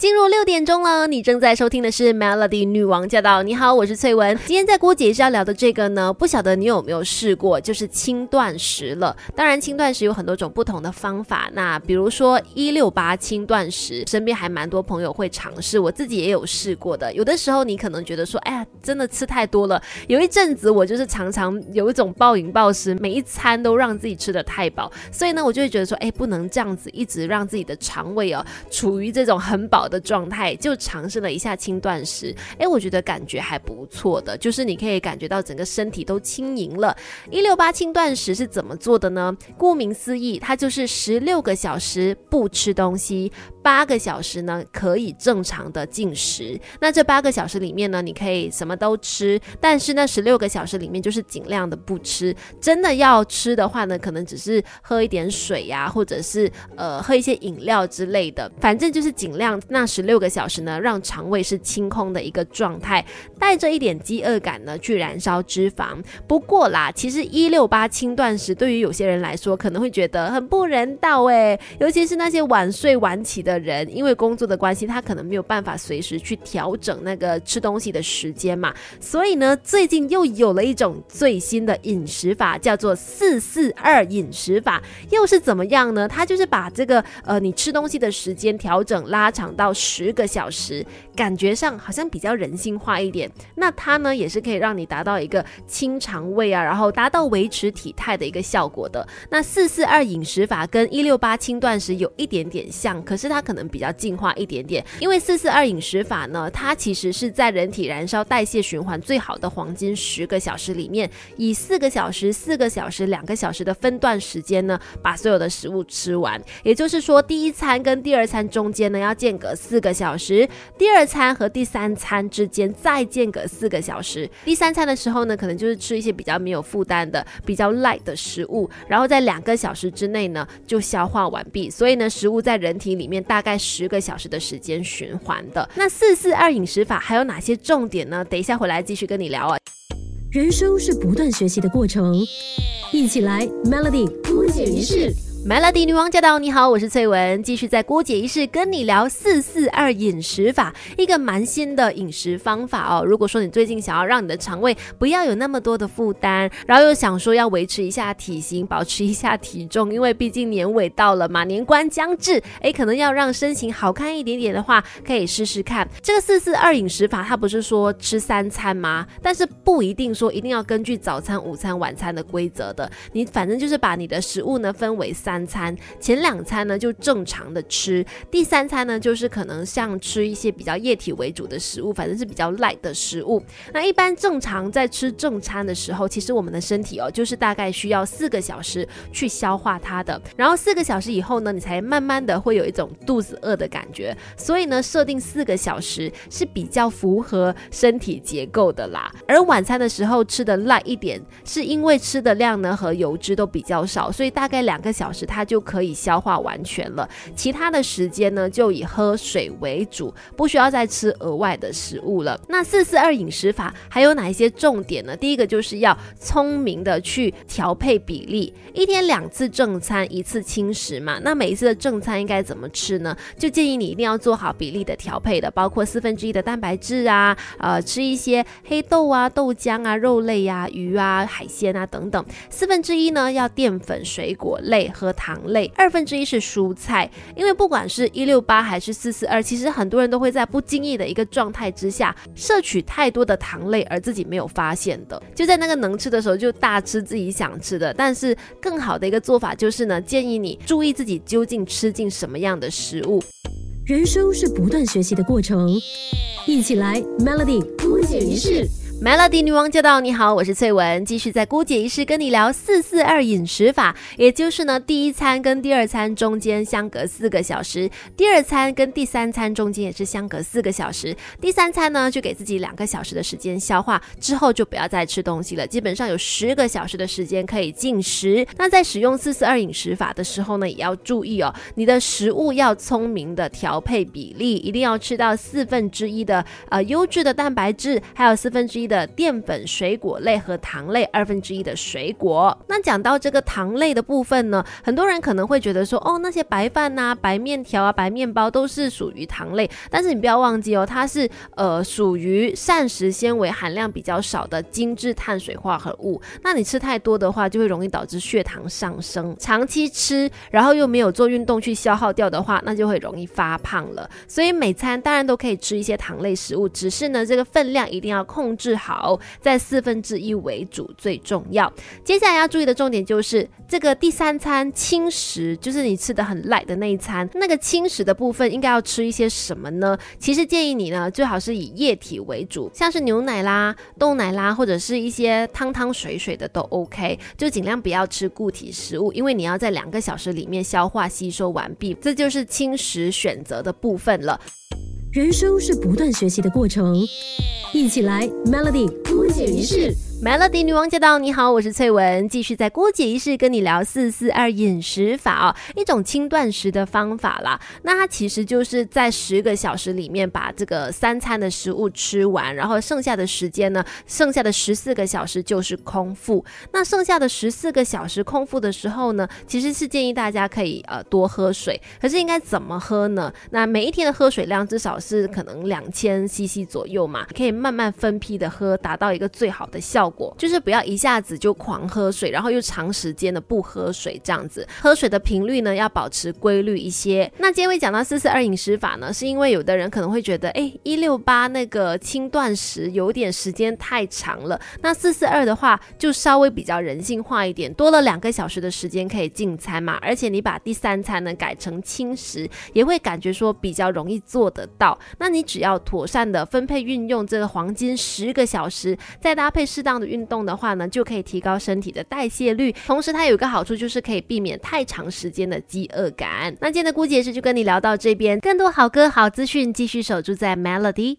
进入六点钟了，你正在收听的是 Melody 女王驾到。你好，我是翠文。今天在郭姐是要聊的这个呢，不晓得你有没有试过，就是轻断食了。当然，轻断食有很多种不同的方法。那比如说一六八轻断食，身边还蛮多朋友会尝试，我自己也有试过的。有的时候你可能觉得说，哎呀，真的吃太多了。有一阵子我就是常常有一种暴饮暴食，每一餐都让自己吃的太饱，所以呢，我就会觉得说，哎，不能这样子一直让自己的肠胃哦处于这种很饱。的状态就尝试了一下轻断食，哎，我觉得感觉还不错的，就是你可以感觉到整个身体都轻盈了。一六八轻断食是怎么做的呢？顾名思义，它就是十六个小时不吃东西。八个小时呢，可以正常的进食。那这八个小时里面呢，你可以什么都吃，但是那十六个小时里面就是尽量的不吃。真的要吃的话呢，可能只是喝一点水呀，或者是呃喝一些饮料之类的。反正就是尽量那十六个小时呢，让肠胃是清空的一个状态，带着一点饥饿感呢去燃烧脂肪。不过啦，其实一六八轻断食对于有些人来说可能会觉得很不人道诶，尤其是那些晚睡晚起的。的人因为工作的关系，他可能没有办法随时去调整那个吃东西的时间嘛，所以呢，最近又有了一种最新的饮食法，叫做四四二饮食法，又是怎么样呢？它就是把这个呃你吃东西的时间调整拉长到十个小时，感觉上好像比较人性化一点。那它呢也是可以让你达到一个清肠胃啊，然后达到维持体态的一个效果的。那四四二饮食法跟一六八轻断食有一点点像，可是它。可能比较进化一点点，因为四四二饮食法呢，它其实是在人体燃烧代谢循环最好的黄金十个小时里面，以四个小时、四个小时、两个小时的分段时间呢，把所有的食物吃完。也就是说，第一餐跟第二餐中间呢要间隔四个小时，第二餐和第三餐之间再间隔四个小时。第三餐的时候呢，可能就是吃一些比较没有负担的、比较 light 的食物，然后在两个小时之内呢就消化完毕。所以呢，食物在人体里面。大概十个小时的时间循环的那四四二饮食法还有哪些重点呢？等一下回来继续跟你聊啊。人生是不断学习的过程，一起来 Melody 不解一式。Melody 女王驾到！你好，我是翠文，继续在郭姐仪式跟你聊四四二饮食法，一个蛮新的饮食方法哦。如果说你最近想要让你的肠胃不要有那么多的负担，然后又想说要维持一下体型，保持一下体重，因为毕竟年尾到了嘛，年关将至，哎，可能要让身形好看一点点的话，可以试试看这个四四二饮食法。它不是说吃三餐吗？但是不一定说一定要根据早餐、午餐、晚餐的规则的，你反正就是把你的食物呢分为三。三餐前两餐呢就正常的吃，第三餐呢就是可能像吃一些比较液体为主的食物，反正是比较 light 的食物。那一般正常在吃正餐的时候，其实我们的身体哦就是大概需要四个小时去消化它的，然后四个小时以后呢，你才慢慢的会有一种肚子饿的感觉。所以呢，设定四个小时是比较符合身体结构的啦。而晚餐的时候吃的 light 一点，是因为吃的量呢和油脂都比较少，所以大概两个小时。它就可以消化完全了，其他的时间呢就以喝水为主，不需要再吃额外的食物了。那四四二饮食法还有哪一些重点呢？第一个就是要聪明的去调配比例，一天两次正餐，一次轻食嘛。那每一次的正餐应该怎么吃呢？就建议你一定要做好比例的调配的，包括四分之一的蛋白质啊，呃，吃一些黑豆啊、豆浆啊、肉类呀、鱼啊、海鲜啊等等。四分之一呢要淀粉、水果类和糖类二分之一是蔬菜，因为不管是一六八还是四四二，其实很多人都会在不经意的一个状态之下摄取太多的糖类，而自己没有发现的，就在那个能吃的时候就大吃自己想吃的。但是更好的一个做法就是呢，建议你注意自己究竟吃进什么样的食物。人生是不断学习的过程，一起来 Melody 不解一式。Melody 女王驾到！你好，我是翠文，继续在姑姐仪式跟你聊四四二饮食法，也就是呢，第一餐跟第二餐中间相隔四个小时，第二餐跟第三餐中间也是相隔四个小时，第三餐呢就给自己两个小时的时间消化，之后就不要再吃东西了，基本上有十个小时的时间可以进食。那在使用四四二饮食法的时候呢，也要注意哦，你的食物要聪明的调配比例，一定要吃到四分之一的呃优质的蛋白质，还有四分之一。的淀粉、水果类和糖类，二分之一的水果。那讲到这个糖类的部分呢，很多人可能会觉得说，哦，那些白饭呐、白面条啊、白面包都是属于糖类，但是你不要忘记哦，它是呃属于膳食纤维含量比较少的精致碳水化合物。那你吃太多的话，就会容易导致血糖上升。长期吃，然后又没有做运动去消耗掉的话，那就会容易发胖了。所以每餐当然都可以吃一些糖类食物，只是呢这个分量一定要控制好，在四分之一为主最重要。接下来要注意的重点就是这个第三餐轻食，就是你吃的很赖的那一餐，那个轻食的部分应该要吃一些什么呢？其实建议你呢最好是以液体为主，像是牛奶啦、豆奶啦，或者是一些汤汤水水的都 OK，就尽量不要吃固体食物，因为你要在两个小时里面消化吸收完毕，这就是轻食选择的部分了。人生是不断学习的过程，一起来 Melody 姑姐仪式。Melody 女王驾到！你好，我是翠文，继续在郭姐仪式跟你聊四四二饮食法哦，一种轻断食的方法啦。那它其实就是在十个小时里面把这个三餐的食物吃完，然后剩下的时间呢，剩下的十四个小时就是空腹。那剩下的十四个小时空腹的时候呢，其实是建议大家可以呃多喝水。可是应该怎么喝呢？那每一天的喝水量至少是可能两千 CC 左右嘛，可以慢慢分批的喝，达到一个最好的效。果就是不要一下子就狂喝水，然后又长时间的不喝水，这样子喝水的频率呢要保持规律一些。那今天会讲到四四二饮食法呢，是因为有的人可能会觉得，哎，一六八那个轻断食有点时间太长了，那四四二的话就稍微比较人性化一点，多了两个小时的时间可以进餐嘛，而且你把第三餐呢改成轻食，也会感觉说比较容易做得到。那你只要妥善的分配运用这个黄金十个小时，再搭配适当。运动的话呢，就可以提高身体的代谢率，同时它有一个好处就是可以避免太长时间的饥饿感。那今天的姑姐是就跟你聊到这边，更多好歌好资讯继续守住在 Melody。